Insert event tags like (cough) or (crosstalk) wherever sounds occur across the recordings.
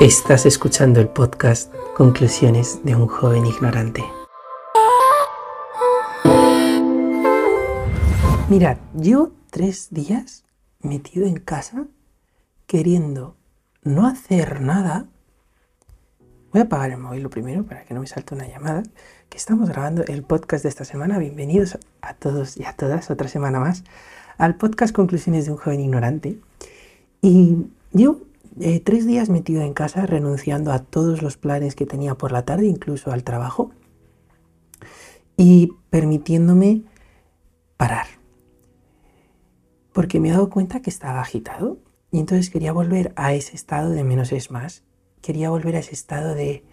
Estás escuchando el podcast Conclusiones de un joven ignorante. Mirad, yo tres días metido en casa queriendo no hacer nada. Voy a apagar el móvil lo primero para que no me salte una llamada. Que estamos grabando el podcast de esta semana. Bienvenidos a todos y a todas, otra semana más, al podcast Conclusiones de un joven ignorante. Y yo eh, tres días metido en casa, renunciando a todos los planes que tenía por la tarde, incluso al trabajo, y permitiéndome parar. Porque me he dado cuenta que estaba agitado y entonces quería volver a ese estado de menos es más. Quería volver a ese estado de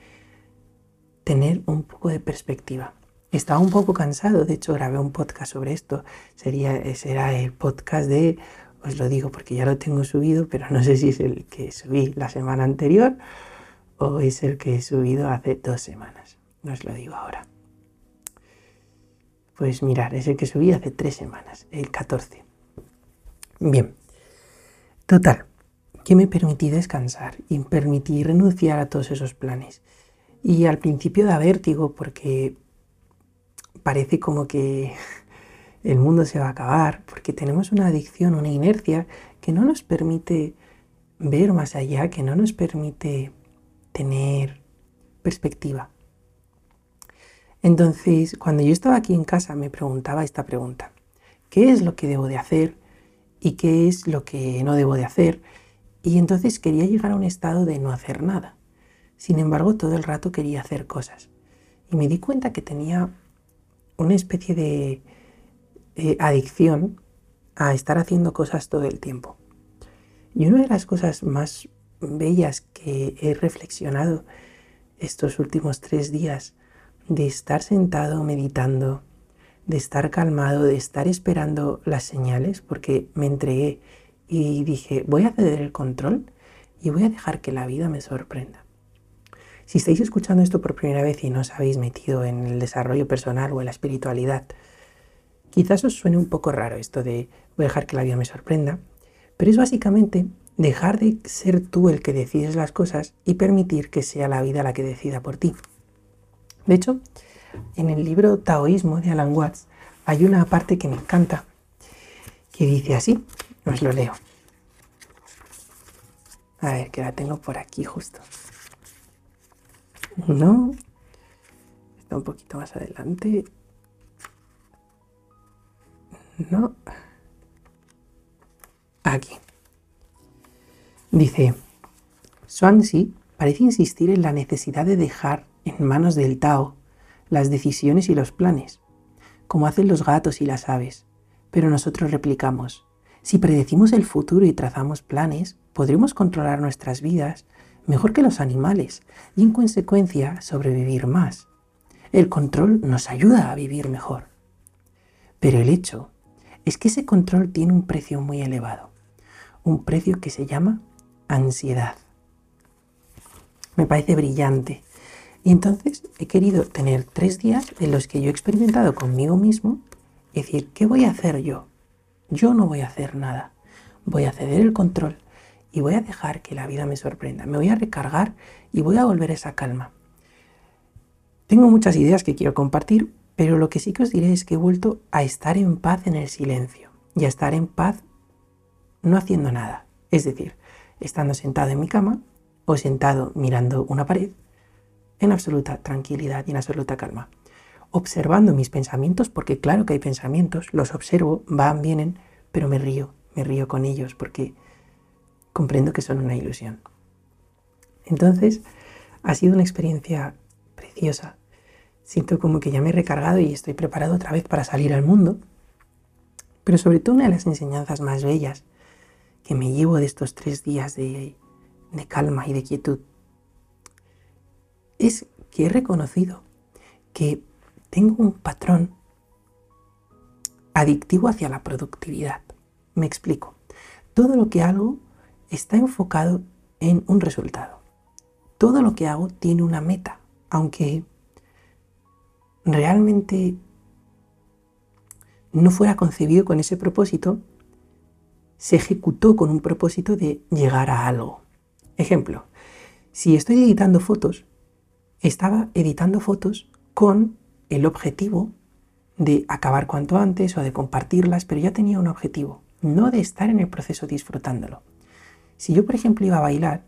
tener un poco de perspectiva. Estaba un poco cansado, de hecho grabé un podcast sobre esto. Sería, será el podcast de os lo digo porque ya lo tengo subido, pero no sé si es el que subí la semana anterior o es el que he subido hace dos semanas. No os lo digo ahora. Pues mirar, es el que subí hace tres semanas, el 14. Bien. Total, que me permití descansar y permití renunciar a todos esos planes. Y al principio da vértigo porque parece como que el mundo se va a acabar, porque tenemos una adicción, una inercia que no nos permite ver más allá, que no nos permite tener perspectiva. Entonces, cuando yo estaba aquí en casa, me preguntaba esta pregunta. ¿Qué es lo que debo de hacer y qué es lo que no debo de hacer? Y entonces quería llegar a un estado de no hacer nada. Sin embargo, todo el rato quería hacer cosas. Y me di cuenta que tenía una especie de eh, adicción a estar haciendo cosas todo el tiempo. Y una de las cosas más bellas que he reflexionado estos últimos tres días, de estar sentado meditando, de estar calmado, de estar esperando las señales, porque me entregué y dije, voy a ceder el control y voy a dejar que la vida me sorprenda. Si estáis escuchando esto por primera vez y no os habéis metido en el desarrollo personal o en la espiritualidad, Quizás os suene un poco raro esto de voy a dejar que la vida me sorprenda, pero es básicamente dejar de ser tú el que decides las cosas y permitir que sea la vida la que decida por ti. De hecho, en el libro Taoísmo de Alan Watts hay una parte que me encanta, que dice así, os lo leo. A ver, que la tengo por aquí justo. No, está un poquito más adelante. No. Aquí. Dice, Swansea parece insistir en la necesidad de dejar en manos del Tao las decisiones y los planes, como hacen los gatos y las aves. Pero nosotros replicamos, si predecimos el futuro y trazamos planes, podremos controlar nuestras vidas mejor que los animales y en consecuencia sobrevivir más. El control nos ayuda a vivir mejor. Pero el hecho es que ese control tiene un precio muy elevado, un precio que se llama ansiedad. Me parece brillante. Y entonces he querido tener tres días en los que yo he experimentado conmigo mismo, es decir, ¿qué voy a hacer yo? Yo no voy a hacer nada. Voy a ceder el control y voy a dejar que la vida me sorprenda. Me voy a recargar y voy a volver a esa calma. Tengo muchas ideas que quiero compartir, pero lo que sí que os diré es que he vuelto a estar en paz en el silencio y a estar en paz no haciendo nada. Es decir, estando sentado en mi cama o sentado mirando una pared en absoluta tranquilidad y en absoluta calma. Observando mis pensamientos, porque claro que hay pensamientos, los observo, van, vienen, pero me río, me río con ellos porque comprendo que son una ilusión. Entonces, ha sido una experiencia preciosa Siento como que ya me he recargado y estoy preparado otra vez para salir al mundo. Pero sobre todo una de las enseñanzas más bellas que me llevo de estos tres días de, de calma y de quietud es que he reconocido que tengo un patrón adictivo hacia la productividad. Me explico. Todo lo que hago está enfocado en un resultado. Todo lo que hago tiene una meta, aunque realmente no fuera concebido con ese propósito, se ejecutó con un propósito de llegar a algo. Ejemplo, Si estoy editando fotos, estaba editando fotos con el objetivo de acabar cuanto antes o de compartirlas, pero ya tenía un objetivo, no de estar en el proceso disfrutándolo. Si yo, por ejemplo, iba a bailar,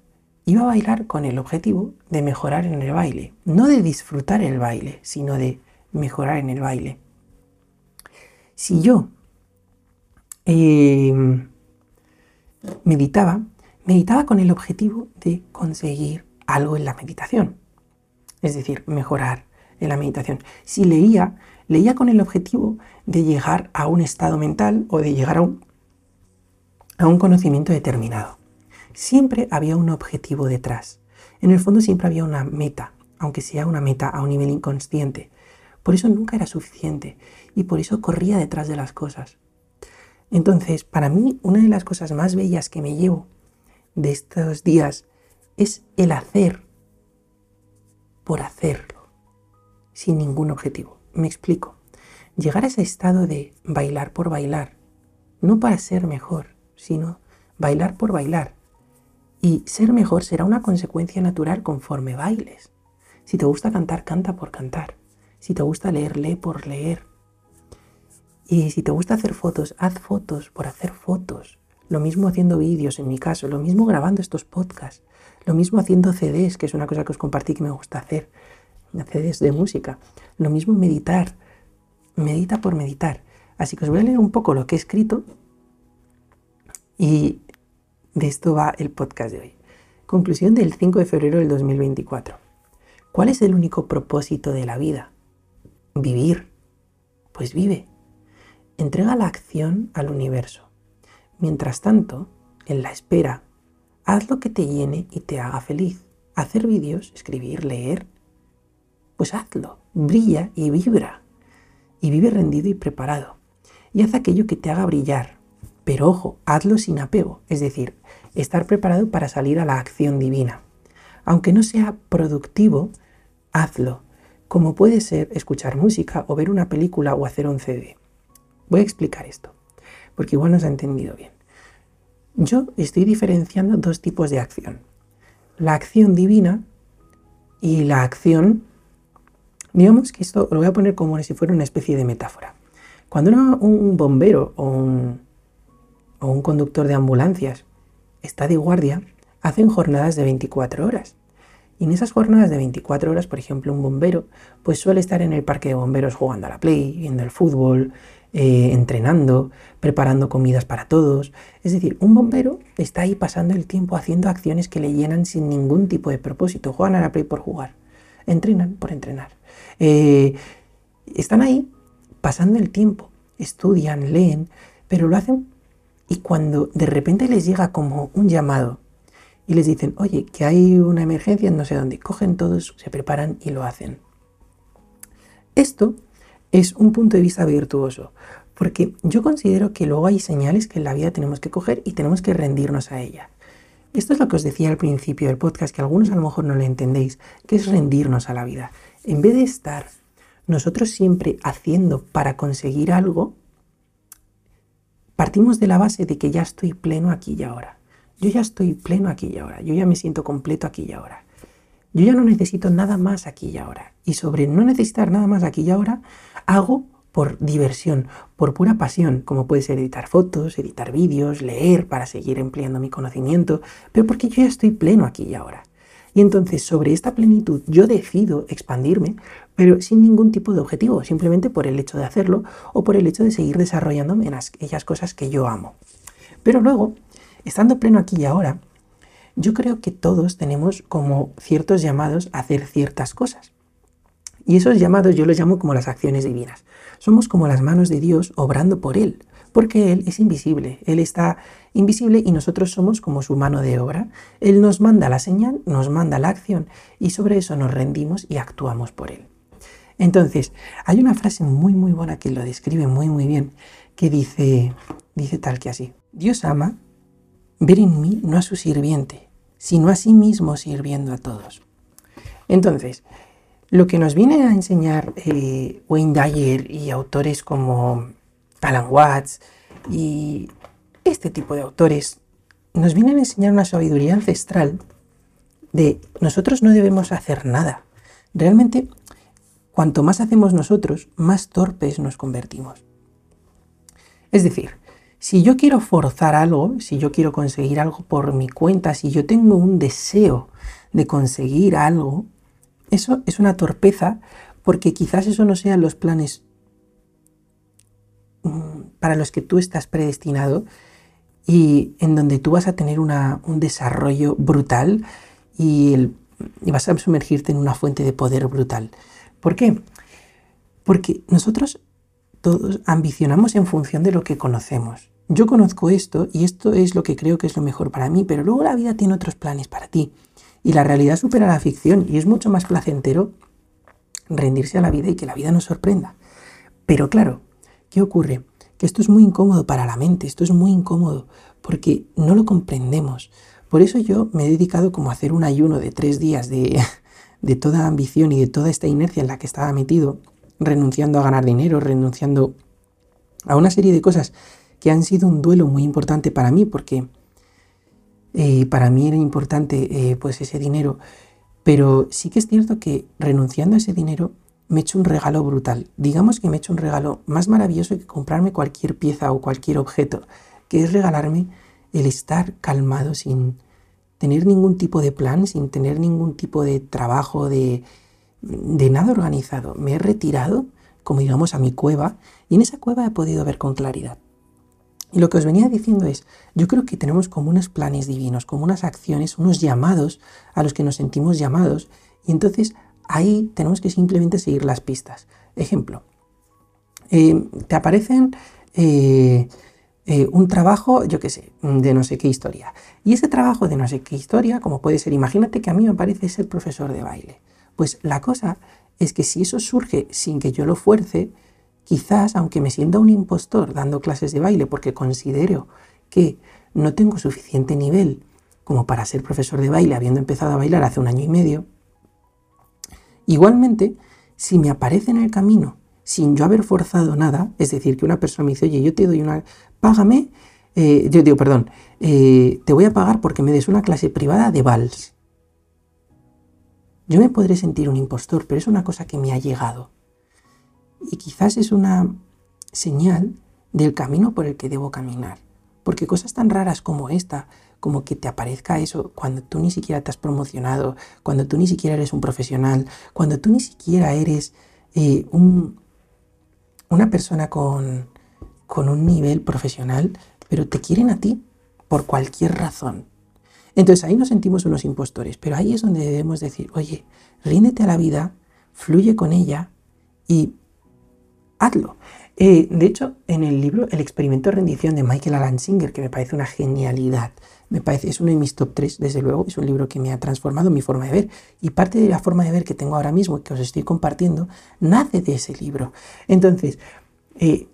iba a bailar con el objetivo de mejorar en el baile, no de disfrutar el baile, sino de mejorar en el baile. Si yo em, meditaba, meditaba con el objetivo de conseguir algo en la meditación, es decir, mejorar en la meditación. Si leía, leía con el objetivo de llegar a un estado mental o de llegar a un, a un conocimiento determinado. Siempre había un objetivo detrás. En el fondo siempre había una meta, aunque sea una meta a un nivel inconsciente. Por eso nunca era suficiente y por eso corría detrás de las cosas. Entonces, para mí, una de las cosas más bellas que me llevo de estos días es el hacer por hacerlo, sin ningún objetivo. Me explico. Llegar a ese estado de bailar por bailar, no para ser mejor, sino bailar por bailar. Y ser mejor será una consecuencia natural conforme bailes. Si te gusta cantar, canta por cantar. Si te gusta leer, lee por leer. Y si te gusta hacer fotos, haz fotos por hacer fotos. Lo mismo haciendo vídeos en mi caso, lo mismo grabando estos podcasts, lo mismo haciendo CDs, que es una cosa que os compartí que me gusta hacer, CDs de música. Lo mismo meditar, medita por meditar. Así que os voy a leer un poco lo que he escrito y de esto va el podcast de hoy. Conclusión del 5 de febrero del 2024. ¿Cuál es el único propósito de la vida? Vivir. Pues vive. Entrega la acción al universo. Mientras tanto, en la espera, haz lo que te llene y te haga feliz. Hacer vídeos, escribir, leer. Pues hazlo. Brilla y vibra. Y vive rendido y preparado. Y haz aquello que te haga brillar. Pero ojo, hazlo sin apego. Es decir, estar preparado para salir a la acción divina. Aunque no sea productivo, hazlo. Como puede ser escuchar música o ver una película o hacer un CD. Voy a explicar esto porque igual no se ha entendido bien. Yo estoy diferenciando dos tipos de acción. La acción divina y la acción, digamos que esto lo voy a poner como si fuera una especie de metáfora. Cuando un bombero o un, conductor de ambulancias está de guardia, hacen jornadas de 24 horas. Y en esas jornadas de 24 horas, por ejemplo, un bombero, pues suele estar en el parque de bomberos jugando a la play, viendo el fútbol, eh, entrenando, preparando comidas para todos. Es decir, un bombero está ahí pasando el tiempo haciendo acciones que le llenan sin ningún tipo de propósito. Juegan a la play por jugar, entrenan por entrenar. Eh, están ahí pasando el tiempo, estudian, leen, pero lo hacen y cuando de repente les llega como un llamado y les dicen, oye, que hay una emergencia en no sé dónde, cogen todos, se preparan y lo hacen. Esto es un punto de vista virtuoso, porque yo considero que luego hay señales que en la vida tenemos que coger y tenemos que rendirnos a ella. Esto es lo que os decía al principio del podcast, que algunos a lo mejor no lo entendéis, que es rendirnos a la vida. En vez de estar nosotros siempre haciendo para conseguir algo, partimos de la base de que ya estoy pleno aquí y ahora. Yo ya estoy pleno aquí y ahora. Yo ya me siento completo aquí y ahora. Yo ya no necesito nada más aquí y ahora. Y sobre no necesitar nada más aquí y ahora, hago por diversión, por pura pasión, como puede ser editar fotos, editar vídeos, leer para seguir empleando mi conocimiento, pero porque yo ya estoy pleno aquí y ahora. Y entonces sobre esta plenitud yo decido expandirme, pero sin ningún tipo de objetivo, simplemente por el hecho de hacerlo o por el hecho de seguir desarrollándome en aquellas cosas que yo amo. Pero luego, estando pleno aquí y ahora, yo creo que todos tenemos como ciertos llamados a hacer ciertas cosas. Y esos llamados yo los llamo como las acciones divinas. Somos como las manos de Dios obrando por Él, porque Él es invisible, Él está invisible y nosotros somos como su mano de obra. Él nos manda la señal, nos manda la acción y sobre eso nos rendimos y actuamos por Él. Entonces, hay una frase muy muy buena que lo describe muy muy bien, que dice, dice tal que así, Dios ama ver en mí no a su sirviente, sino a sí mismo sirviendo a todos. Entonces, lo que nos viene a enseñar eh, Wayne Dyer y autores como Alan Watts y este tipo de autores nos vienen a enseñar una sabiduría ancestral de nosotros no debemos hacer nada. Realmente, cuanto más hacemos nosotros, más torpes nos convertimos. Es decir, si yo quiero forzar algo, si yo quiero conseguir algo por mi cuenta, si yo tengo un deseo de conseguir algo, eso es una torpeza porque quizás eso no sean los planes mm, para los que tú estás predestinado y en donde tú vas a tener un desarrollo brutal y, y vas a sumergirte en una fuente de poder brutal. ¿Por qué? Porque nosotros todos ambicionamos en función de lo que conocemos. Yo conozco esto y esto es lo que creo que es lo mejor para mí, pero luego la vida tiene otros planes para ti. Y la realidad supera la ficción y es mucho más placentero rendirse a la vida y que la vida nos sorprenda. Pero claro, ¿qué ocurre? Que esto es muy incómodo para la mente, esto es muy incómodo porque no lo comprendemos. Por eso yo me he dedicado como a hacer un ayuno de tres días de, (laughs) de toda ambición y de toda esta inercia en la que estaba metido, renunciando a ganar dinero, renunciando a una serie de cosas que han sido un duelo muy importante para mí porque eh, para mí era importante eh, pues ese dinero, pero sí que es cierto que renunciando a ese dinero me he hecho un regalo brutal. Digamos que me he hecho un regalo más maravilloso que comprarme cualquier pieza o cualquier objeto, que es regalarme el estar calmado sin tener ningún tipo de plan, sin tener ningún tipo de trabajo, de, de nada organizado. Me he retirado, como digamos, a mi cueva y en esa cueva he podido ver con claridad. Y lo que os venía diciendo es, yo creo que tenemos como unos planes divinos, como unas acciones, unos llamados a los que nos sentimos llamados, y entonces ahí tenemos que simplemente seguir las pistas. Ejemplo, eh, te aparecen eh, eh, un trabajo, yo qué sé, de no sé qué historia. Y ese trabajo de no sé qué historia, como puede ser, imagínate que a mí me parece ser profesor de baile. Pues la cosa es que si eso surge sin que yo lo fuerce, Quizás, aunque me sienta un impostor dando clases de baile porque considero que no tengo suficiente nivel como para ser profesor de baile habiendo empezado a bailar hace un año y medio, igualmente, si me aparece en el camino sin yo haber forzado nada, es decir, que una persona me dice, oye, yo te doy una, págame, eh, yo digo, perdón, eh, te voy a pagar porque me des una clase privada de vals. Yo me podré sentir un impostor, pero es una cosa que me ha llegado. Y quizás es una señal del camino por el que debo caminar. Porque cosas tan raras como esta, como que te aparezca eso cuando tú ni siquiera te has promocionado, cuando tú ni siquiera eres un profesional, cuando tú ni siquiera eres eh, una persona con, con un nivel profesional, pero te quieren a ti por cualquier razón. Entonces ahí nos sentimos unos impostores, pero ahí es donde debemos decir, oye, ríndete a la vida, fluye con ella y hazlo. Eh, de hecho, en el libro El experimento de rendición de Michael Alan Singer, que me parece una genialidad, me parece, es uno de mis top 3, desde luego, es un libro que me ha transformado mi forma de ver. Y parte de la forma de ver que tengo ahora mismo, que os estoy compartiendo, nace de ese libro. Entonces, eh,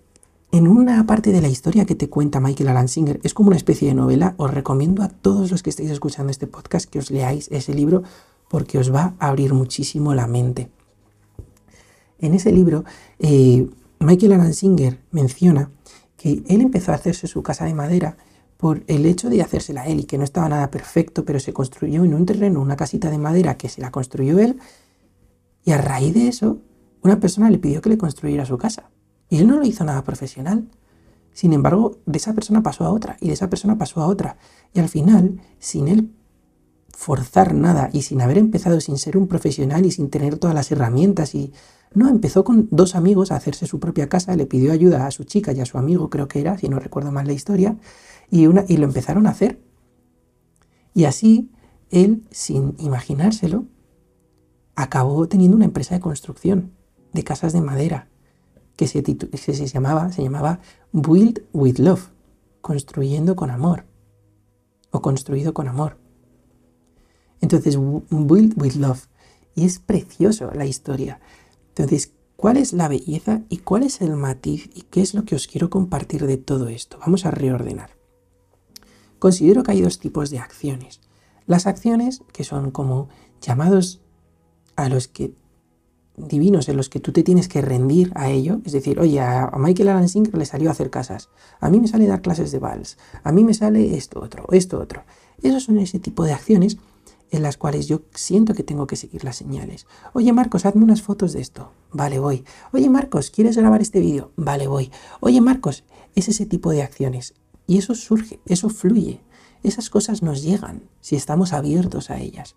en una parte de la historia que te cuenta Michael Alan Singer, es como una especie de novela, os recomiendo a todos los que estéis escuchando este podcast que os leáis ese libro porque os va a abrir muchísimo la mente. En ese libro, eh, Michael Alan Singer menciona que él empezó a hacerse su casa de madera por el hecho de hacérsela él y que no estaba nada perfecto, pero se construyó en un terreno una casita de madera que se la construyó él y a raíz de eso una persona le pidió que le construyera su casa y él no lo hizo nada profesional. Sin embargo, de esa persona pasó a otra y de esa persona pasó a otra y al final, sin él forzar nada y sin haber empezado sin ser un profesional y sin tener todas las herramientas y no, empezó con dos amigos a hacerse su propia casa, le pidió ayuda a su chica y a su amigo, creo que era, si no recuerdo mal la historia, y, una, y lo empezaron a hacer. Y así, él, sin imaginárselo, acabó teniendo una empresa de construcción de casas de madera que se, se, llamaba, se llamaba Build with Love, construyendo con amor, o construido con amor. Entonces, Build with Love. Y es precioso la historia. Entonces, ¿cuál es la belleza y cuál es el matiz y qué es lo que os quiero compartir de todo esto? Vamos a reordenar. Considero que hay dos tipos de acciones. Las acciones que son como llamados a los que divinos en los que tú te tienes que rendir a ello, es decir, oye, a Michael Alan Singer le salió a hacer casas, a mí me sale dar clases de vals, a mí me sale esto otro, esto otro. Esos son ese tipo de acciones en las cuales yo siento que tengo que seguir las señales. Oye Marcos, hazme unas fotos de esto. Vale, voy. Oye Marcos, ¿quieres grabar este vídeo? Vale, voy. Oye Marcos, es ese tipo de acciones. Y eso surge, eso fluye. Esas cosas nos llegan si estamos abiertos a ellas.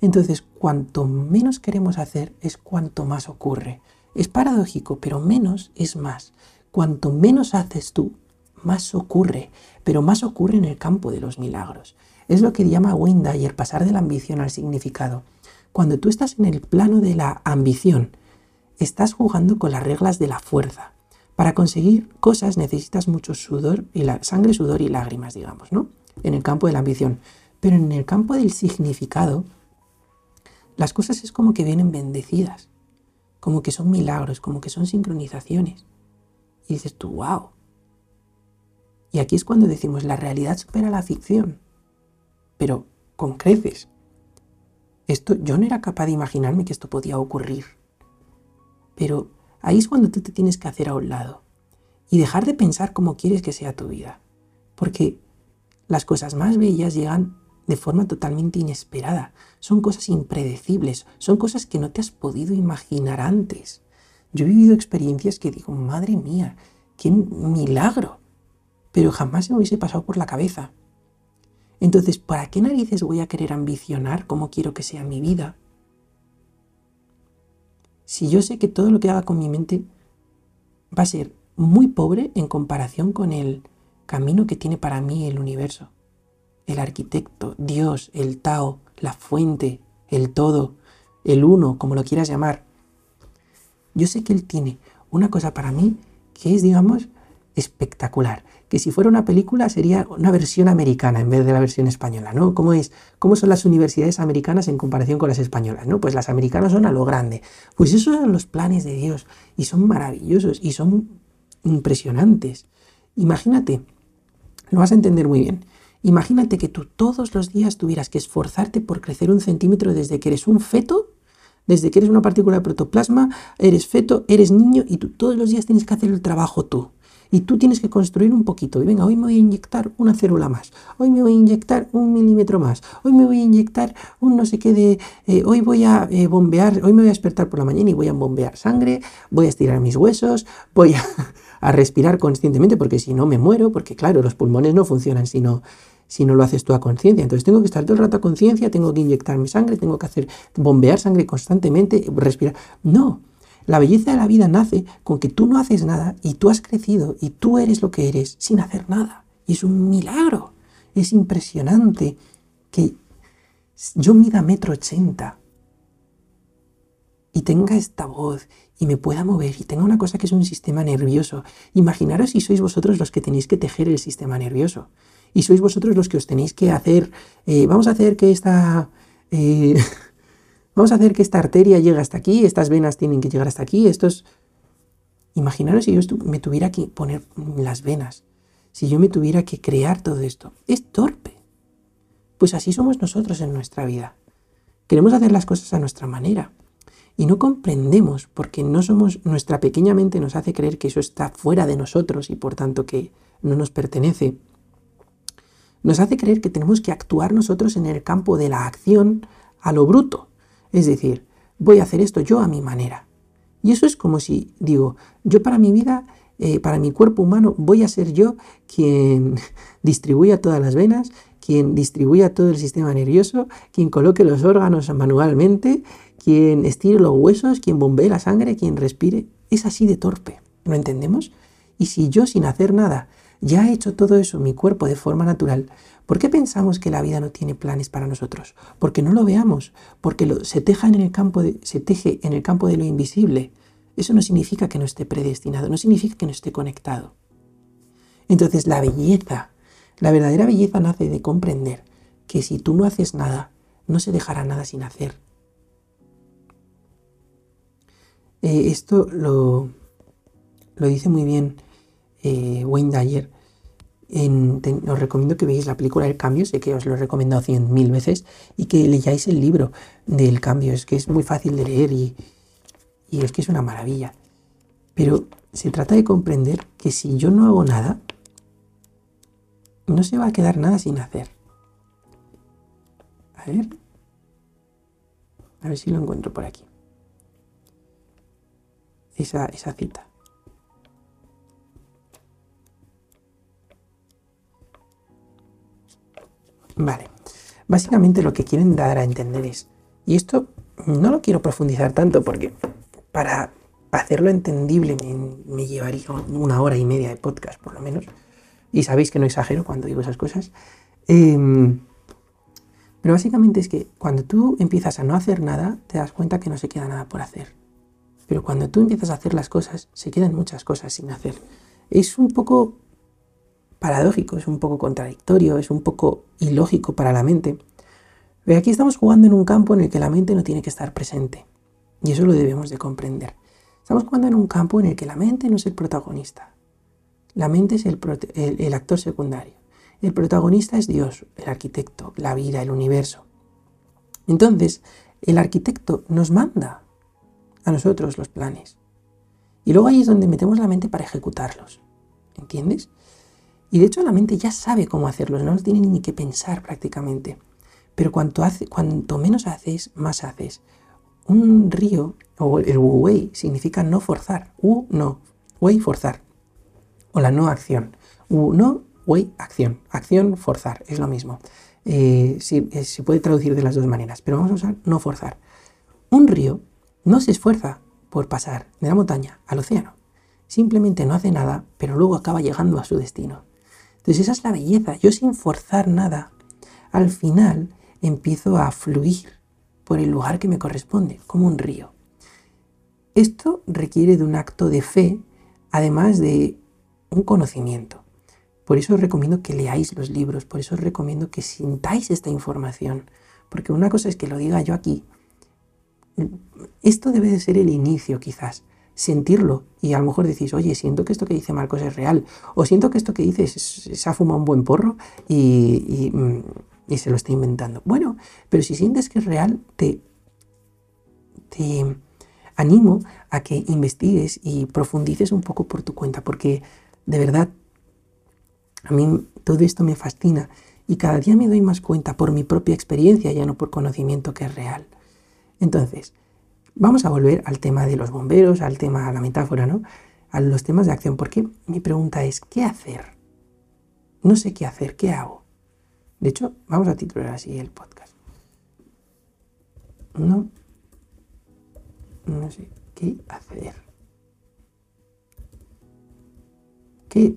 Entonces, cuanto menos queremos hacer es cuanto más ocurre. Es paradójico, pero menos es más. Cuanto menos haces tú, más ocurre, pero más ocurre en el campo de los milagros. Es lo que llama Wayne Dyer pasar de la ambición al significado. Cuando tú estás en el plano de la ambición, estás jugando con las reglas de la fuerza. Para conseguir cosas necesitas mucho sudor y la sangre, sudor y lágrimas, digamos, ¿no? En el campo de la ambición. Pero en el campo del significado, las cosas es como que vienen bendecidas, como que son milagros, como que son sincronizaciones. Y dices tú, wow. Y aquí es cuando decimos, la realidad supera la ficción pero con creces. Esto, yo no era capaz de imaginarme que esto podía ocurrir. Pero ahí es cuando tú te tienes que hacer a un lado y dejar de pensar cómo quieres que sea tu vida. Porque las cosas más bellas llegan de forma totalmente inesperada. Son cosas impredecibles, son cosas que no te has podido imaginar antes. Yo he vivido experiencias que digo, madre mía, qué milagro. Pero jamás se me hubiese pasado por la cabeza. Entonces, ¿para qué narices voy a querer ambicionar cómo quiero que sea mi vida? Si yo sé que todo lo que haga con mi mente va a ser muy pobre en comparación con el camino que tiene para mí el universo, el arquitecto, Dios, el Tao, la fuente, el todo, el uno, como lo quieras llamar. Yo sé que Él tiene una cosa para mí que es, digamos, espectacular. Que si fuera una película sería una versión americana en vez de la versión española, ¿no? ¿Cómo, es, ¿Cómo son las universidades americanas en comparación con las españolas? ¿no? Pues las americanas son a lo grande. Pues esos son los planes de Dios y son maravillosos y son impresionantes. Imagínate, lo vas a entender muy bien. Imagínate que tú todos los días tuvieras que esforzarte por crecer un centímetro desde que eres un feto desde que eres una partícula de protoplasma, eres feto, eres niño y tú todos los días tienes que hacer el trabajo tú. Y tú tienes que construir un poquito. Y venga, hoy me voy a inyectar una célula más. Hoy me voy a inyectar un milímetro más. Hoy me voy a inyectar un no sé qué de... Eh, hoy voy a eh, bombear, hoy me voy a despertar por la mañana y voy a bombear sangre, voy a estirar mis huesos, voy a, (laughs) a respirar conscientemente porque si no me muero, porque claro, los pulmones no funcionan si no, si no lo haces tú a conciencia. Entonces tengo que estar todo el rato a conciencia, tengo que inyectar mi sangre, tengo que hacer bombear sangre constantemente, respirar. No, la belleza de la vida nace con que tú no haces nada y tú has crecido y tú eres lo que eres sin hacer nada. Y es un milagro. Es impresionante que yo mida metro ochenta y tenga esta voz y me pueda mover y tenga una cosa que es un sistema nervioso. Imaginaros si sois vosotros los que tenéis que tejer el sistema nervioso y sois vosotros los que os tenéis que hacer, eh, vamos a hacer que esta... Eh, (laughs) Vamos a hacer que esta arteria llegue hasta aquí, estas venas tienen que llegar hasta aquí, estos... Imaginaros si yo me tuviera que poner las venas, si yo me tuviera que crear todo esto. Es torpe. Pues así somos nosotros en nuestra vida. Queremos hacer las cosas a nuestra manera. Y no comprendemos porque no somos, nuestra pequeña mente nos hace creer que eso está fuera de nosotros y por tanto que no nos pertenece. Nos hace creer que tenemos que actuar nosotros en el campo de la acción a lo bruto. Es decir, voy a hacer esto yo a mi manera. Y eso es como si digo, yo para mi vida, eh, para mi cuerpo humano, voy a ser yo quien (laughs) distribuya todas las venas, quien distribuya todo el sistema nervioso, quien coloque los órganos manualmente, quien estire los huesos, quien bombee la sangre, quien respire. Es así de torpe. ¿Lo entendemos? Y si yo sin hacer nada ya he hecho todo eso mi cuerpo de forma natural, ¿Por qué pensamos que la vida no tiene planes para nosotros? Porque no lo veamos, porque se, teja en el campo se teje en el campo de lo invisible. Eso no significa que no esté predestinado, no significa que no esté conectado. Entonces la belleza, la verdadera belleza nace de comprender que si tú no haces nada, no se dejará nada sin hacer. Eh, esto lo, lo, dice muy bien eh, Wayne Dyer os recomiendo que veáis la película El Cambio, sé que os lo he recomendado cien mil veces, y que leáis el libro del cambio. Es que es muy fácil de leer y, y es que es una maravilla. Pero se trata de comprender que si yo no hago nada, no se va a quedar nada sin hacer. A ver, A ver si lo encuentro por aquí. Esa, esa cita. Vale. Básicamente lo que quieren dar a entender es, y esto no lo quiero profundizar tanto porque para hacerlo entendible me, llevaría una hora y media de podcast por lo menos, y sabéis que no exagero cuando digo esas cosas. Em, pero básicamente es que cuando tú empiezas a no hacer nada, te das cuenta que no se queda nada por hacer. Pero cuando tú empiezas a hacer las cosas, se quedan muchas cosas sin hacer. Es un poco paradójico, es un poco contradictorio, es un poco ilógico para la mente. Pero aquí estamos jugando en un campo en el que la mente no tiene que estar presente. Y eso lo debemos de comprender. Estamos jugando en un campo en el que la mente no es el protagonista. La mente es el, el actor secundario. El protagonista es Dios, el arquitecto, la vida, el universo. Entonces, el arquitecto nos manda a nosotros los planes. Y luego ahí es donde metemos la mente para ejecutarlos. ¿Entiendes? Y de hecho la mente ya sabe cómo hacerlo, no tiene ni que pensar prácticamente. Pero cuanto, menos haces, más haces. Un río, o el wu wei, significa no forzar. Wu no, wei forzar. O la no acción. Wu no, wei acción. Acción, forzar, es lo mismo. Eh, eh, se puede traducir de las dos maneras, pero vamos a usar no forzar. Un río no se esfuerza por pasar de la montaña al océano. Simplemente no hace nada, pero luego acaba llegando a su destino. Entonces esa es la belleza. Yo sin forzar nada, al final empiezo a fluir por el lugar que me corresponde, como un río. Esto requiere de un acto de fe, además de un conocimiento. Por eso os recomiendo que leáis los libros, por eso os recomiendo que sintáis esta información, porque una cosa es que lo diga yo aquí. Esto debe de ser el inicio quizás, sentirlo y a lo mejor decís, oye, siento que esto que dice Marcos es real, o siento que esto que dices se ha fumado un buen porro y, mm, y, se lo está inventando. Bueno, pero si sientes que es real, te, te animo a que investigues y profundices un poco por tu cuenta, porque de verdad a mí todo esto me fascina y cada día me doy más cuenta por mi propia experiencia, ya no por conocimiento que es real. Entonces, Vamos a volver al tema de los bomberos, al tema, a la metáfora, ¿no? A los temas de acción, porque mi pregunta es, ¿qué hacer? No sé qué hacer, ¿qué hago? De hecho, vamos a titular así el podcast. No, no sé qué hacer. ¿Qué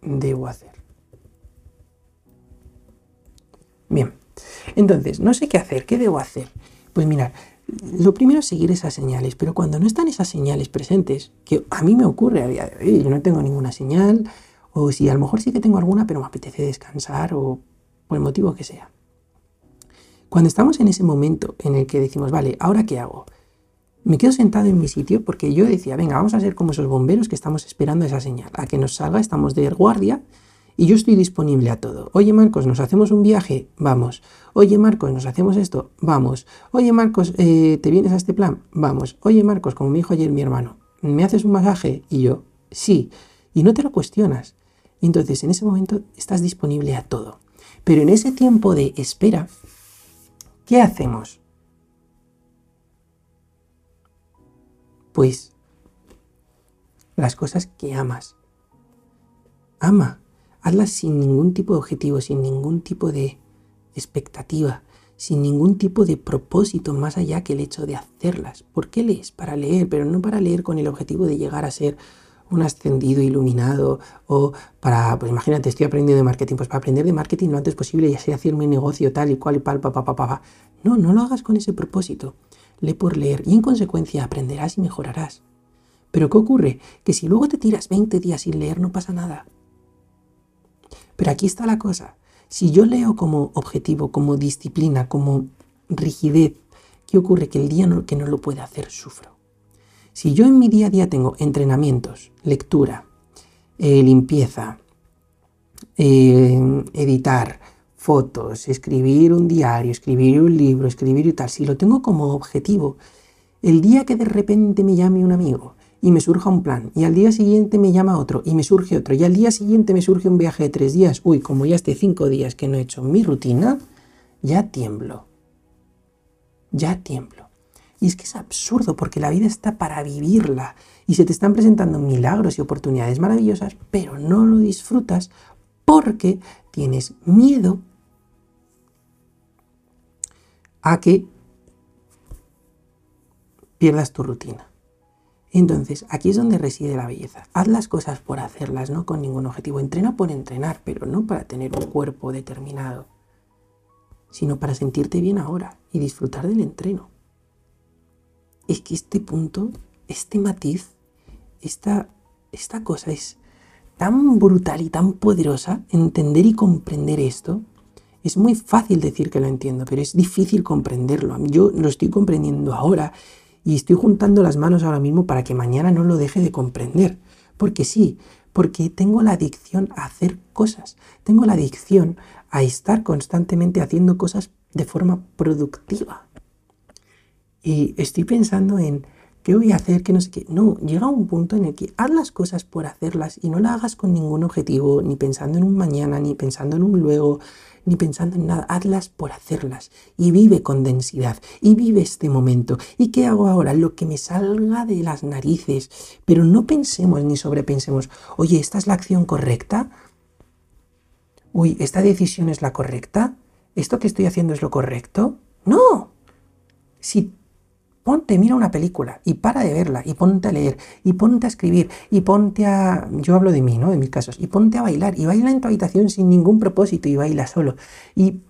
debo hacer? Bien, entonces, no sé qué hacer, ¿qué debo hacer? Pues mirar, lo primero es seguir esas señales, pero cuando no están esas señales presentes, que a mí me ocurre a día de hoy, yo no tengo ninguna señal, o si a lo mejor sí que tengo alguna, pero me apetece descansar, o por el motivo que sea. Cuando estamos en ese momento en el que decimos, vale, ¿ahora qué hago? Me quedo sentado en mi sitio porque yo decía, venga, vamos a ser como esos bomberos que estamos esperando esa señal. A que nos salga, estamos de guardia y yo estoy disponible a todo. Oye Marcos, ¿nos hacemos un viaje? Vamos. Oye Marcos, ¿nos hacemos esto? Vamos. Oye Marcos, eh, ¿te vienes a este plan? Vamos. Oye Marcos, como me dijo ayer mi hermano, ¿me haces un masaje? Y yo, sí. Y no te lo cuestionas. entonces en ese momento estás disponible a todo. Pero en ese tiempo de espera, ¿qué hacemos? Pues las cosas que amas. Ama hazlas sin ningún tipo de objetivo, sin ningún tipo de expectativa, sin ningún tipo de propósito más allá que el hecho de hacerlas. ¿Por qué lees? Para leer, pero no para leer con el objetivo de llegar a ser un ascendido iluminado o para, pues imagínate, estoy aprendiendo de marketing, pues para aprender de marketing lo antes posible y así hacer mi negocio tal y cual y pal, pa, pa, pa, pa. No, no lo hagas con ese propósito. Lee por leer y en consecuencia aprenderás y mejorarás. Pero ¿qué ocurre? Que si luego te tiras 20 días sin leer no pasa nada. Pero aquí está la cosa. Si yo leo como objetivo, como disciplina, como rigidez, ¿qué ocurre? Que el día que no lo puede hacer sufro. Si yo en mi día a día tengo entrenamientos, lectura, eh, limpieza, eh, editar, fotos, escribir un diario, escribir un libro, escribir y tal, si lo tengo como objetivo, el día que de repente me llame un amigo y me surja un plan, y al día siguiente me llama otro y me surge otro, y al día siguiente me surge un viaje de tres días, uy, como ya esté cinco días que no he hecho mi rutina, ya tiemblo. Ya tiemblo. Y es que es absurdo porque la vida está para vivirla y se te están presentando milagros y oportunidades maravillosas, pero no lo disfrutas porque tienes miedo a que pierdas tu rutina. Entonces, aquí es donde reside la belleza. Haz las cosas por hacerlas, no con ningún objetivo. Entrena por entrenar, pero no para tener un cuerpo determinado, sino para sentirte bien ahora y disfrutar del entreno. Es que este punto, este matiz, esta, esta cosa es tan brutal y tan poderosa, entender y comprender esto, es muy fácil decir que lo entiendo, pero es difícil comprenderlo. Yo lo estoy comprendiendo ahora y estoy juntando las manos ahora mismo para que mañana no lo deje de comprender. Porque sí, porque tengo la adicción a hacer cosas. Tengo la adicción a estar constantemente haciendo cosas de forma productiva. Y estoy pensando en qué voy a hacer, qué no sé qué. No, llega un punto en el que haz las cosas por hacerlas y no las hagas con ningún objetivo, ni pensando en un mañana, ni pensando en un luego, ni pensando en nada, hazlas por hacerlas y vive con densidad y vive este momento. ¿Y qué hago ahora? Lo que me salga de las narices, pero no pensemos ni sobrepensemos, oye, ¿esta es la acción correcta? Uy, ¿esta decisión es la correcta? ¿Esto que estoy haciendo es lo correcto? No. Si ponte, mira una película y para de verla y ponte a leer y ponte a escribir y ponte a, yo hablo de mí, ¿no? De mis casos, y ponte a bailar y baila en tu habitación sin ningún propósito y baila solo y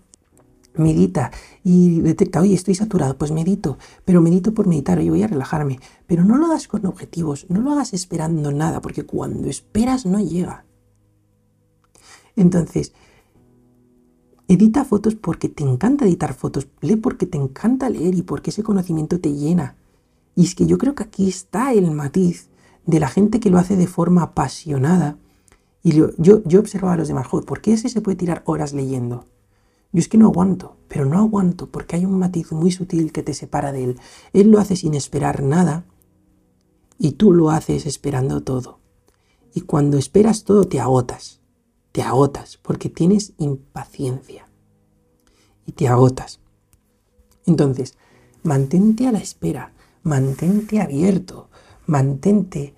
medita y detecta, oye, estoy saturado, pues medito, pero medito por meditar, oye, voy a relajarme, pero no lo hagas con objetivos, no lo hagas esperando nada, porque cuando esperas no llega. Entonces, Edita fotos porque te encanta editar fotos, lee porque te encanta leer y porque ese conocimiento te llena. Y es que yo creo que aquí está el matiz de la gente que lo hace de forma apasionada. Y yo, yo, observaba a los demás, joder, ¿por qué ese se puede tirar horas leyendo? Yo es que no aguanto, pero no aguanto porque hay un matiz muy sutil que te separa de él. Él lo hace sin esperar nada y tú lo haces esperando todo. Y cuando esperas todo te agotas te agotas porque tienes impaciencia y te agotas. Entonces, mantente a la espera, mantente abierto, mantente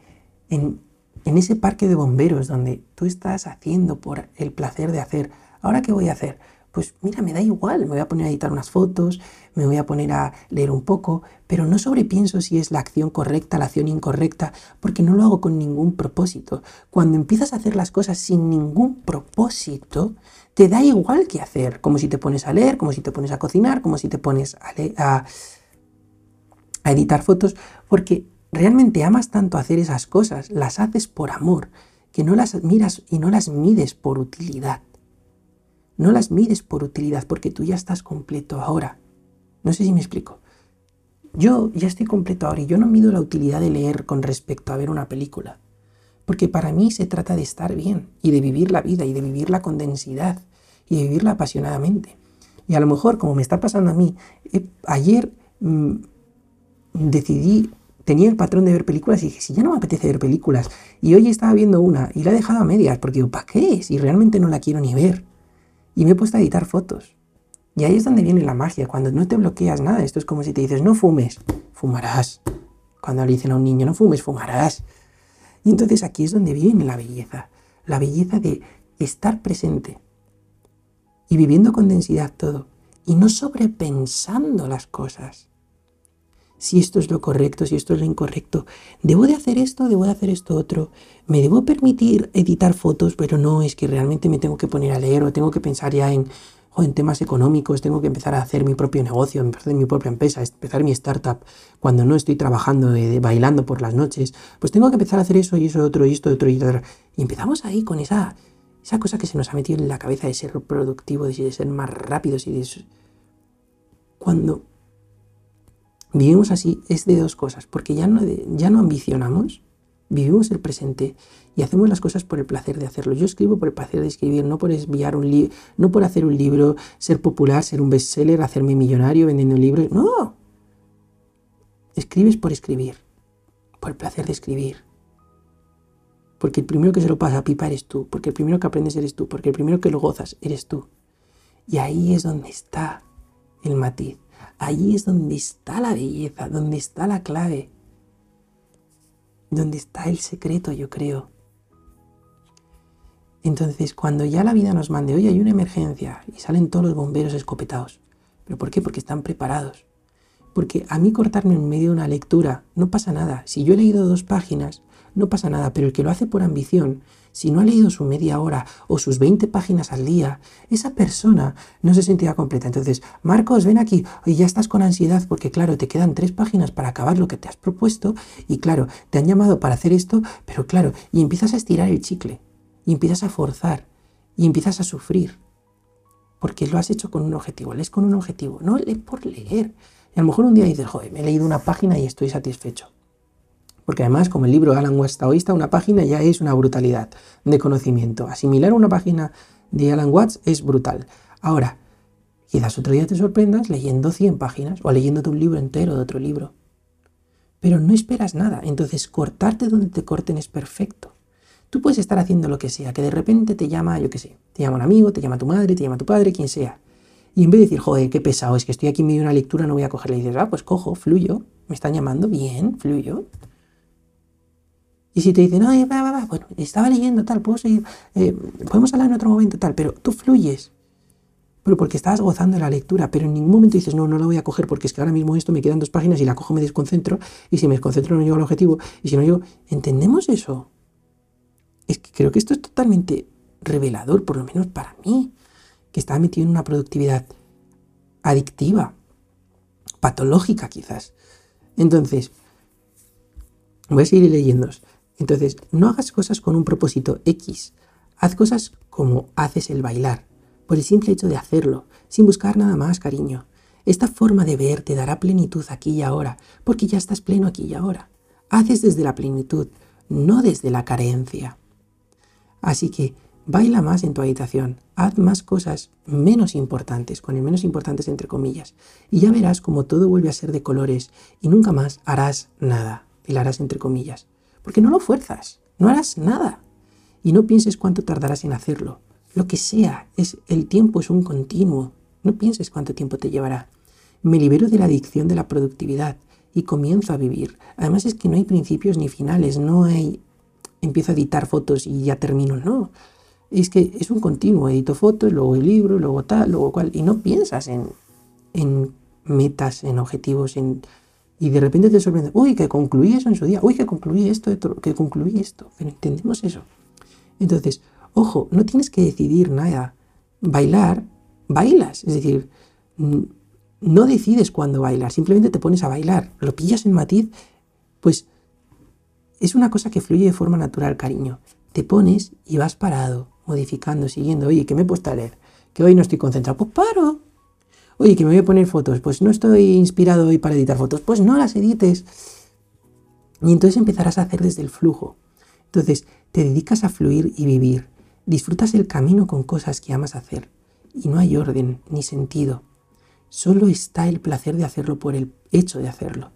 en, en ese parque de bomberos donde tú estás haciendo por el placer de hacer. ¿Ahora qué voy a hacer? Pues mira, me da igual, me voy a poner a editar unas fotos, me voy a poner a leer un poco, pero no sobrepienso si es la acción correcta, la acción incorrecta, porque no lo hago con ningún propósito. Cuando empiezas a hacer las cosas sin ningún propósito, te da igual qué hacer, como si te pones a leer, como si te pones a cocinar, como si te pones a, a editar fotos, porque realmente amas tanto hacer esas cosas, las haces por amor, que no las miras y no las mides por utilidad. No las mides por utilidad porque tú ya estás completo ahora. No sé si me explico. Yo ya estoy completo ahora y yo no mido la utilidad de leer con respecto a ver una película. Porque para mí se trata de estar bien y de vivir la vida y de vivirla con densidad y de vivirla apasionadamente. Y a lo mejor, como me está pasando a mí, eh, ayer mm, decidí, tenía el patrón de ver películas y dije, si ya no me apetece ver películas, y hoy estaba viendo una y la he dejado a medias, porque digo, ¿para qué? Si realmente no la quiero ni ver y me he puesto a editar fotos. Y ahí es donde viene la magia, cuando no te bloqueas nada. Esto es como si te dices, no fumes, fumarás. Cuando le dicen a un niño, no fumes, fumarás. Y entonces aquí es donde viene la belleza. La belleza de estar presente y viviendo con densidad todo. Y no sobrepensando las cosas. Si esto es lo correcto, si esto es lo incorrecto. ¿Debo de hacer esto? ¿Debo de hacer esto otro? ¿Me debo permitir editar fotos? Pero no, es que realmente me tengo que poner a leer o tengo que pensar ya en, en temas económicos, tengo que empezar a hacer mi propio negocio, empezar mi propia empresa, empezar mi startup cuando no estoy trabajando, bailando por las noches. Pues tengo que empezar a hacer eso y eso otro y esto otro y otro. Y empezamos ahí con esa, esa cosa que se nos ha metido en la cabeza de ser productivo, de ser más rápidos y de... Cuando vivimos así es de dos cosas, porque ya no, ya no ambicionamos, vivimos el presente y hacemos las cosas por el placer de hacerlo. Yo escribo por el placer de escribir, no por enviar un libro, no por hacer un libro, ser popular, ser un bestseller, hacerme millonario vendiendo libros. No. Escribes por escribir, por el placer de escribir. Porque el primero que se lo pasa a pipa eres tú, porque el primero que aprendes eres tú, porque el primero que lo gozas eres tú. Y ahí es donde está el matiz. Allí es donde está la belleza, donde está la clave, donde está el secreto, yo creo. Entonces, cuando ya la vida nos mande, oye, hay una emergencia, y salen todos los bomberos escopetados. ¿Pero por qué? Porque están preparados. Porque a mí cortarme en medio de una lectura no pasa nada. Si yo he leído dos páginas, no pasa nada. Pero el que lo hace por ambición, si no ha leído su media hora o sus 20 páginas al día, esa persona no se sentirá completa. Entonces, Marcos, ven aquí, y ya estás con ansiedad porque, claro, te quedan tres páginas para acabar lo que te has propuesto y, claro, te han llamado para hacer esto, pero, claro, y empiezas a estirar el chicle y empiezas a forzar y empiezas a sufrir. Porque lo has hecho con un objetivo, lees con un objetivo, no lees por leer. Y a lo mejor un día dices, joder, me he leído una página y estoy satisfecho. Porque además, como el libro Alan Watts taoísta, una página ya es una brutalidad de conocimiento. Asimilar una página de Alan Watts es brutal. Ahora, quizás otro día te sorprendas leyendo 100 páginas o leyéndote un libro entero de otro libro. Pero no esperas nada, entonces cortarte donde te corten es perfecto. Tú puedes estar haciendo lo que sea, que de repente te llama, yo qué sé, te llama un amigo, te llama tu madre, te llama tu padre, quien sea. Y en vez de decir, joder, qué pesado, es que estoy aquí medio de una lectura, no voy a cogerle. Y dices, ah, pues cojo, fluyo, me están llamando, bien, fluyo. Y si te dicen, no, va, va, va, bueno, estaba leyendo tal, puedo seguir, eh, podemos hablar en otro momento tal, pero tú fluyes. Pero porque estabas gozando de la lectura, pero en ningún momento dices, no, no la voy a coger porque es que ahora mismo esto me quedan dos páginas y la cojo me desconcentro, y si me desconcentro no llego al objetivo, y si no llego, ¿entendemos eso? Es que creo que esto es totalmente revelador, por lo menos para mí, que estaba metido en una productividad adictiva, patológica quizás. Entonces, voy a seguir leyendo. Entonces, no hagas cosas con un propósito X. Haz cosas como haces el bailar, por el simple hecho de hacerlo, sin buscar nada más, cariño. Esta forma de ver te dará plenitud aquí y ahora, porque ya estás pleno aquí y ahora. Haces desde la plenitud, no desde la carencia. Así que baila más en tu habitación, haz más cosas menos importantes, con el menos importantes entre comillas, y ya verás como todo vuelve a ser de colores y nunca más harás nada, y harás entre comillas, porque no lo fuerzas, no harás nada. Y no pienses cuánto tardarás en hacerlo. Lo que sea, es el tiempo es un continuo. No pienses cuánto tiempo te llevará. Me libero de la adicción de la productividad y comienzo a vivir. Además es que no hay principios ni finales, no hay empiezo a editar fotos y ya termino. No, es que es un continuo, edito fotos, luego el libro, luego tal, luego cual, y no piensas en, en metas, en objetivos, en, y de repente te sorprende, uy, que concluí eso en su día, uy, que concluí esto, que concluí esto, pero entendemos eso. Entonces, ojo, no tienes que decidir nada. Bailar, bailas, es decir, no decides cuándo bailar, simplemente te pones a bailar, lo pillas en matiz, pues es una cosa que fluye de forma natural, cariño. Te pones y vas parado, modificando, siguiendo. Oye, que me he puesto a leer, que hoy no estoy concentrado, pues paro. Oye, que me voy a poner fotos, pues no estoy inspirado hoy para editar fotos, pues no las edites. Y entonces empezarás a hacer desde el flujo. Entonces, te dedicas a fluir y vivir. Disfrutas el camino con cosas que amas hacer. Y no hay orden ni sentido. Solo está el placer de hacerlo por el hecho de hacerlo.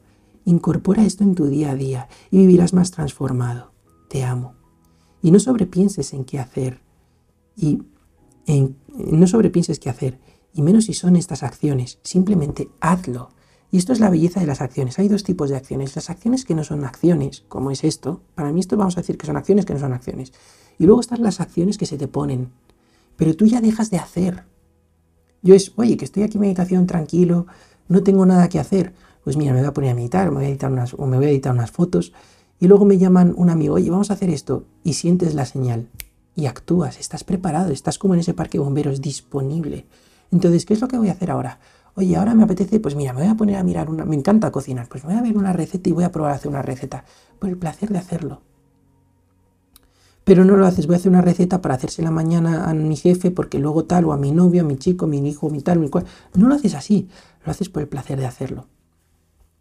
Incorpora esto en tu día a día y vivirás más transformado. Te amo. Y no sobrepienses en qué hacer. Y en, no sobrepienses qué hacer. Y menos si son estas acciones. Simplemente hazlo. Y esto es la belleza de las acciones. Hay dos tipos de acciones. Las acciones que no son acciones, como es esto. Para mí esto vamos a decir que son acciones que no son acciones. Y luego están las acciones que se te ponen. Pero tú ya dejas de hacer. Yo es, oye, que estoy aquí en meditación tranquilo, no tengo nada que hacer pues mira, me voy a poner a meditar, me voy a editar unas, o me voy a editar unas fotos, y luego me llaman un amigo, oye, vamos a hacer esto, y sientes la señal, y actúas, estás preparado, estás como en ese parque de bomberos disponible. Entonces, ¿qué es lo que voy a hacer ahora? Oye, ahora me apetece, pues mira, me voy a poner a mirar una, me encanta cocinar, pues me voy a ver una receta y voy a probar a hacer una receta, por el placer de hacerlo. Pero no lo haces, voy a hacer una receta para la mañana a mi jefe, porque luego tal, o a mi novio, a mi chico, a mi hijo, a mi tal, mi cual. No lo haces así, lo haces por el placer de hacerlo.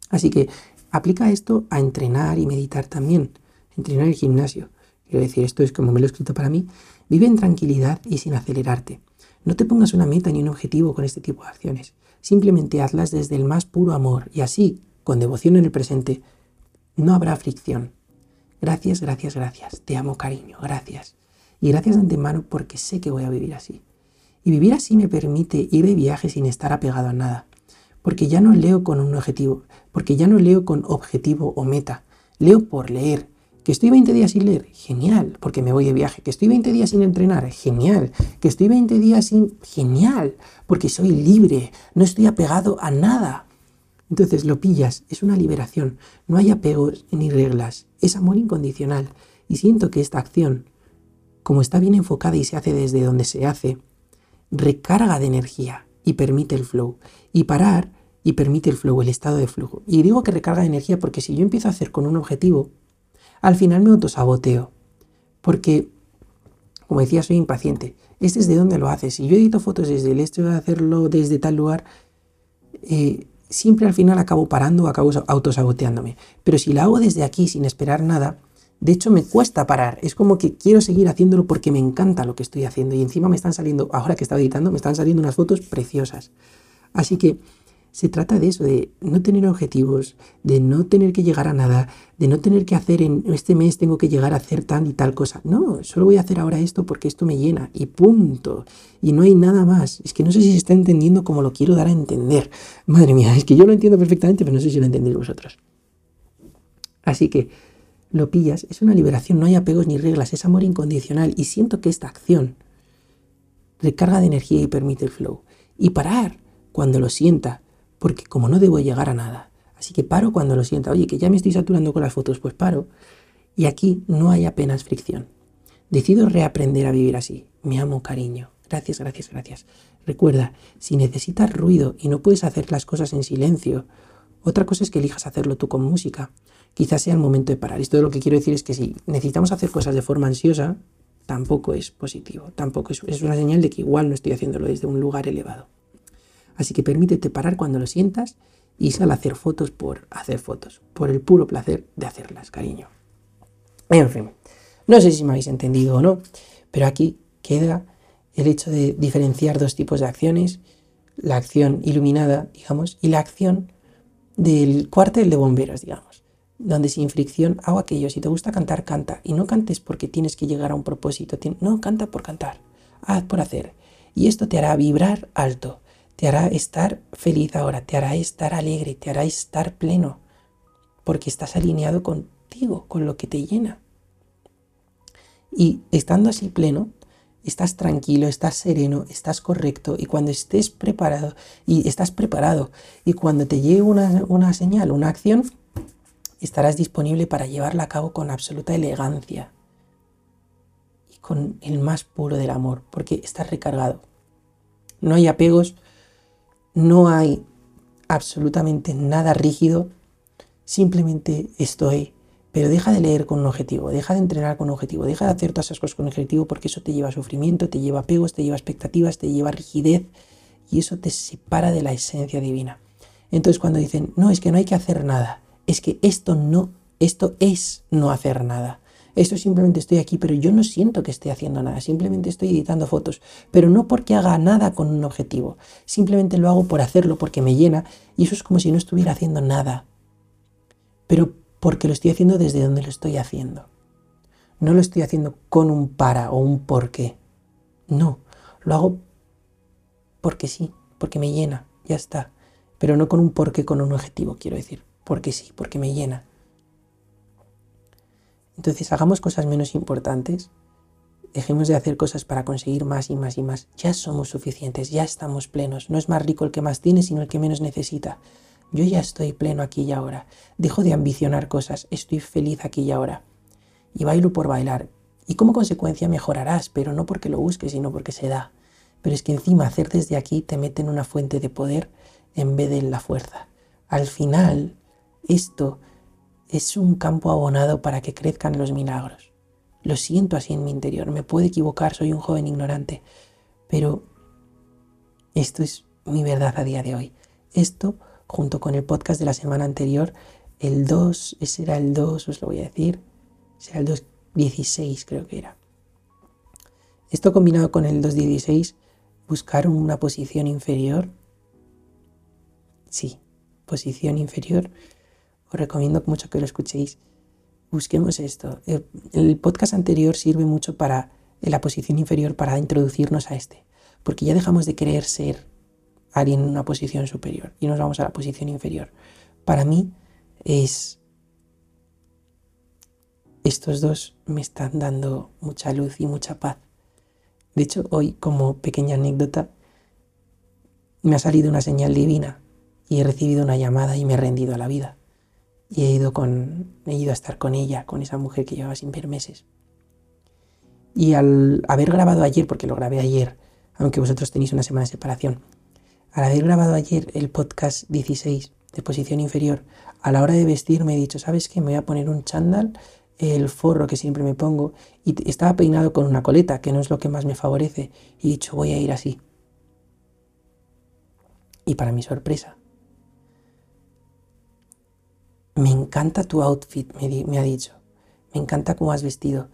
Así que aplica esto a entrenar y meditar también. Entrenar el gimnasio. Quiero decir, esto es como me lo he escrito para mí. Vive en tranquilidad y sin acelerarte. No te pongas una meta ni un objetivo con este tipo de acciones. Simplemente hazlas desde el más puro amor y así, con devoción en el presente, no habrá fricción. Gracias, gracias, gracias. Te amo, cariño. Gracias. Y gracias de antemano porque sé que voy a vivir así. Y vivir así me permite ir de viaje sin estar apegado a nada porque ya no leo con un objetivo, porque ya no leo con objetivo o meta, leo por leer. Que estoy 20 días sin leer, genial, porque me voy de viaje. Que estoy 20 días sin entrenar, genial. Que estoy 20 días sin, genial, porque soy libre, no estoy apegado a nada. Entonces lo pillas, es una liberación, no hay apegos ni reglas, es amor incondicional. Y siento que esta acción, como está bien enfocada y se hace desde donde se hace, recarga de energía y permite el flow. Y parar y permite el flow, el estado de flujo. Y digo que recarga de energía porque si yo empiezo a hacer con un objetivo, al final me autosaboteo. Porque, como decía, soy impaciente. Este es de dónde lo haces. Si yo edito fotos desde el este de hacerlo desde tal lugar, eh, siempre al final acabo parando o acabo autosaboteándome. Pero si lo hago desde aquí sin esperar nada, de hecho me cuesta parar. Es como que quiero seguir haciéndolo porque me encanta lo que estoy haciendo. Y encima me están saliendo, ahora que estaba editando, me están saliendo unas fotos preciosas. Así que se trata de eso, de no tener objetivos, de no tener que llegar a nada, de no tener que hacer en este mes tengo que llegar a hacer tal y tal cosa. No, solo voy a hacer ahora esto porque esto me llena y punto. Y no hay nada más. Es que no sé si se está entendiendo como lo quiero dar a entender. Madre mía, es que yo lo entiendo perfectamente, pero no sé si lo entendéis vosotros. Así que lo pillas, es una liberación, no hay apegos ni reglas, es amor incondicional y siento que esta acción recarga de energía y permite el flow. Y parar cuando lo sienta, porque como no debo llegar a nada, así que paro cuando lo sienta, oye, que ya me estoy saturando con las fotos, pues paro. Y aquí no hay apenas fricción. Decido reaprender a vivir así. Me amo, cariño. Gracias, gracias, gracias. Recuerda, si necesitas ruido y no puedes hacer las cosas en silencio, otra cosa es que elijas hacerlo tú con música. Quizás sea el momento de parar. Esto lo que quiero decir es que si necesitamos hacer cosas de forma ansiosa, tampoco es positivo. Tampoco es, es una señal de que igual no estoy haciéndolo desde un lugar elevado. Así que permítete parar cuando lo sientas y sal a hacer fotos por hacer fotos, por el puro placer de hacerlas, cariño. En fin, no sé si me habéis entendido o no, pero aquí queda el hecho de diferenciar dos tipos de acciones, la acción iluminada, digamos, y la acción del cuartel de bomberos, digamos, donde sin fricción hago aquello, si te gusta cantar, canta, y no cantes porque tienes que llegar a un propósito, no, canta por cantar, haz por hacer, y esto te hará vibrar alto, te hará estar feliz ahora, te hará estar alegre, te hará estar pleno, porque estás alineado contigo, con lo que te llena. Y estando así pleno, estás tranquilo, estás sereno, estás correcto y cuando estés preparado y estás preparado y cuando te llegue una, una señal, una acción, estarás disponible para llevarla a cabo con absoluta elegancia y con el más puro del amor, porque estás recargado. No hay apegos, no hay absolutamente nada rígido, simplemente estoy, pero deja de leer con un objetivo, deja de entrenar con un objetivo, deja de hacer todas esas cosas con un objetivo porque eso te lleva a sufrimiento, te lleva apegos, te lleva a expectativas, te lleva a rigidez y eso te separa de la esencia divina. Entonces cuando dicen, no, es que no hay que hacer nada, es que esto no, esto es no hacer nada. Esto simplemente estoy aquí, pero yo no siento que esté haciendo nada, simplemente estoy editando fotos, pero no porque haga nada con un objetivo, simplemente lo hago por hacerlo, porque me llena, y eso es como si no estuviera haciendo nada, pero porque lo estoy haciendo desde donde lo estoy haciendo. No lo estoy haciendo con un para o un por qué. No, lo hago porque sí, porque me llena, ya está. Pero no con un por qué, con un objetivo, quiero decir. Porque sí, porque me llena. Entonces hagamos cosas menos importantes, dejemos de hacer cosas para conseguir más y más y más. Ya somos suficientes, ya estamos plenos. No es más rico el que más tiene, sino el que menos necesita. Yo ya estoy pleno aquí y ahora. Dejo de ambicionar cosas, estoy feliz aquí y ahora. Y bailo por bailar. Y como consecuencia mejorarás, pero no porque lo busques, sino porque se da. Pero es que encima hacer desde aquí te mete en una fuente de poder en vez de en la fuerza. Al final, esto es un campo abonado para que crezcan los milagros. Lo siento así en mi interior, me puedo equivocar, soy un joven ignorante, pero esto es mi verdad a día de hoy. Esto, junto con el podcast de la semana anterior, el 2, ese era el 2, os lo voy a decir, será el 2.16 creo que era. Esto combinado con el 2.16, buscar una posición inferior. Sí, posición inferior os recomiendo mucho que lo escuchéis. Busquemos esto. El podcast anterior sirve mucho para, la posición inferior, para introducirnos a este. Porque ya dejamos de querer ser alguien en una posición superior y nos vamos a la posición inferior. Para mí es... Estos dos me están dando mucha luz y mucha paz. De hecho, hoy, como pequeña anécdota, me ha salido una señal divina y he recibido una llamada y me he rendido a la vida. Y he ido, con, he ido a estar con ella, con esa mujer que llevaba sin ver meses. Y al haber grabado ayer, porque lo grabé ayer, aunque vosotros tenéis una semana de separación, al haber grabado ayer el podcast 16 de posición inferior, a la hora de vestir me he dicho, ¿sabes qué? Me voy a poner un chándal, el forro que siempre me pongo, y estaba peinado con una coleta, que no es lo que más me favorece, y he dicho, voy a ir así. Y para mi sorpresa, me encanta tu outfit, me, ha dicho, me encanta cómo has vestido,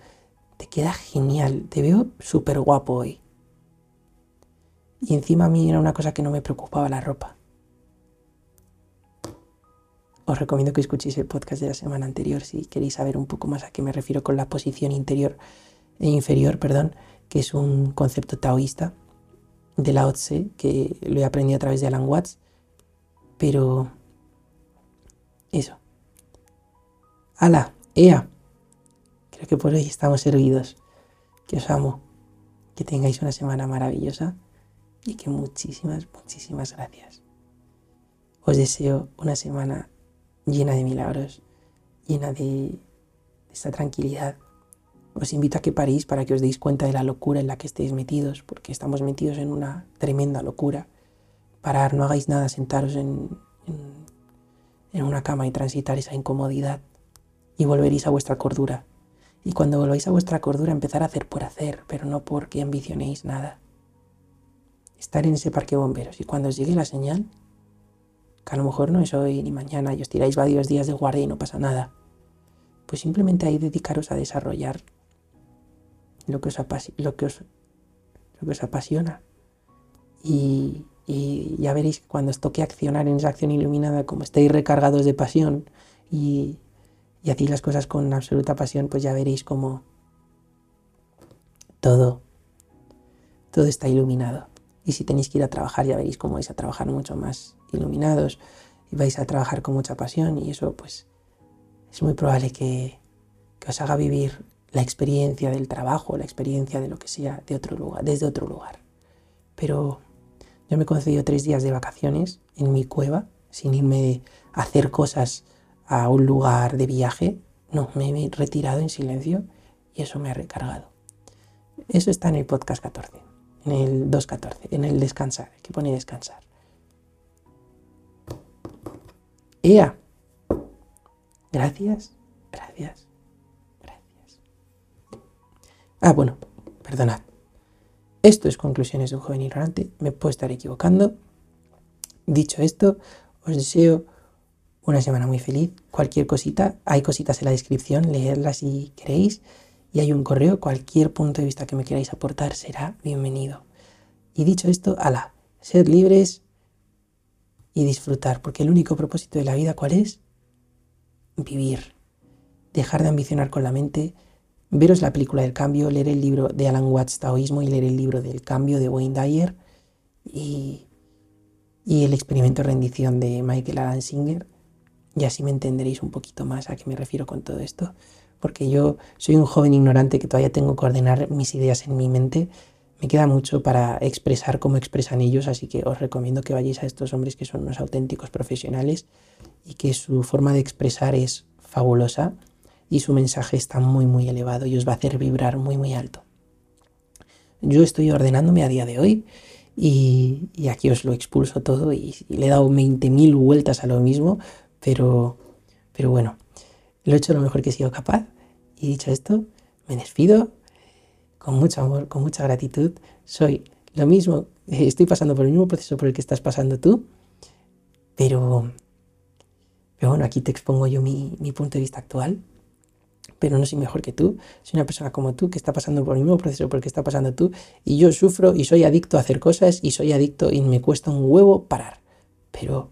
te queda genial, te veo súper guapo hoy. Y encima a mí era una cosa que no me preocupaba la ropa. Os recomiendo que escuchéis el podcast de la semana anterior si queréis saber un poco más a qué me refiero con la posición interior e inferior, perdón, que es un concepto taoísta de Lao Tse que lo he aprendido a través de Alan Watts, pero eso. ¡Hala! ¡Ea! Creo que por hoy estamos servidos. Que os amo. Que tengáis una semana maravillosa y que muchísimas, muchísimas gracias. Os deseo una semana llena de milagros, llena de, esta tranquilidad. Os invito a que paréis para que os deis cuenta de la locura en la que estéis metidos, porque estamos metidos en una tremenda locura. Parar, no hagáis nada, sentaros en, en una cama y transitar esa incomodidad y volveréis a vuestra cordura. Y cuando volváis a vuestra cordura empezar a hacer por hacer, pero no porque ambicionéis nada estar en ese parque bomberos y cuando os llegue la señal, que a lo mejor no es hoy ni mañana y os tiráis varios días de guardia y no pasa nada, pues simplemente ahí dedicaros a desarrollar lo que os, lo que os, lo que os apasiona. Y, ya veréis que cuando os toque accionar en esa acción iluminada, como estéis recargados de pasión y, y hacéis las cosas con absoluta pasión, pues ya veréis como todo, todo está iluminado. Y si tenéis que ir a trabajar, ya veréis cómo vais a trabajar mucho más iluminados y vais a trabajar con mucha pasión y eso pues es muy probable que, os haga vivir la experiencia del trabajo, la experiencia de lo que sea de otro lugar, desde otro lugar. Pero yo me he tres días de vacaciones en mi cueva, sin irme a hacer cosas a un lugar de viaje. No, me he retirado en silencio y eso me ha recargado. Eso está en el podcast 14 en el 2.14, en el descansar, que pone descansar. Ea. Gracias, gracias, gracias. Ah, bueno, perdonad. Esto es conclusiones de un joven ignorante. Me puedo estar equivocando. Dicho esto, os deseo una semana muy feliz. Cualquier cosita, hay cositas en la descripción, leerlas si queréis y hay un correo, cualquier punto de vista que me queráis aportar será bienvenido. Y dicho esto, ala, sed libres y disfrutar, porque el único propósito de la vida, ¿cuál es? Vivir, dejar de ambicionar con la mente, veros la película del cambio, leer el libro de Alan Watts, Taoísmo, y leer el libro del cambio de Wayne Dyer, y, y el experimento rendición de Michael Alan Singer, y así me entenderéis un poquito más a qué me refiero con todo esto porque yo soy un joven ignorante que todavía tengo que ordenar mis ideas en mi mente. Me queda mucho para expresar como expresan ellos, así que os recomiendo que vayáis a estos hombres que son unos auténticos profesionales y que su forma de expresar es fabulosa y su mensaje está muy muy elevado y os va a hacer vibrar muy muy alto. Yo estoy ordenándome a día de hoy y, aquí os lo expulso todo y, y le he dado 20.000 vueltas a lo mismo, pero, pero bueno, lo he hecho lo mejor que he sido capaz. Y dicho esto, me despido con mucho amor, con mucha gratitud. Soy lo mismo, estoy pasando por el mismo proceso por el que estás pasando tú, pero, pero bueno, aquí te expongo yo mi, mi punto de vista actual pero no soy mejor que tú. Soy una persona como tú que está pasando por el mismo proceso por el que está pasando tú y yo sufro y soy adicto a hacer cosas y soy adicto y me cuesta un huevo parar. Pero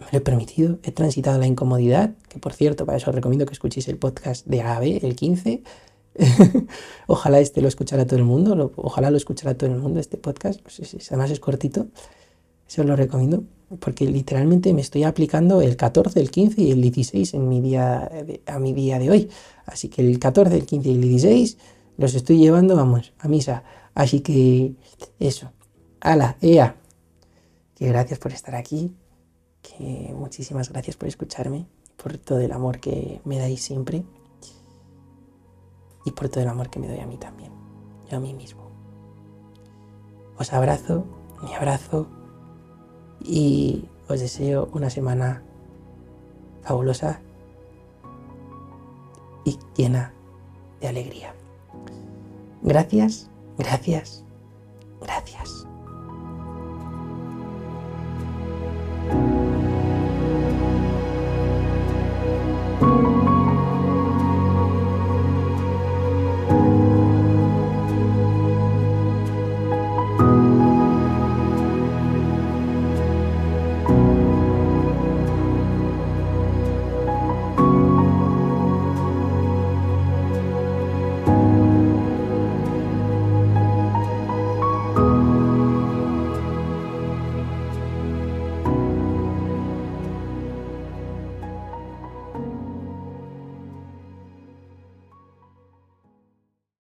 me lo he permitido, he transitado la incomodidad, que por cierto, para eso os recomiendo que escuchéis el podcast de AB, el 15. (laughs) ojalá este lo escuchara todo el mundo, ojalá lo escuchara todo el mundo, este podcast, pues además es cortito. Eso lo recomiendo porque literalmente me estoy aplicando el 14, el 15 y el 16 en mi día a mi día de hoy. Así que el 14, el 15 y el 16 los estoy llevando, vamos, a misa. Así que eso. Ala, ea. Que gracias por estar aquí. Que muchísimas gracias por escucharme, por todo el amor que me dais siempre y por todo el amor que me doy a mí también, yo a mí mismo. Os abrazo, mi abrazo y os deseo una semana fabulosa y llena de alegría. Gracias, gracias, gracias.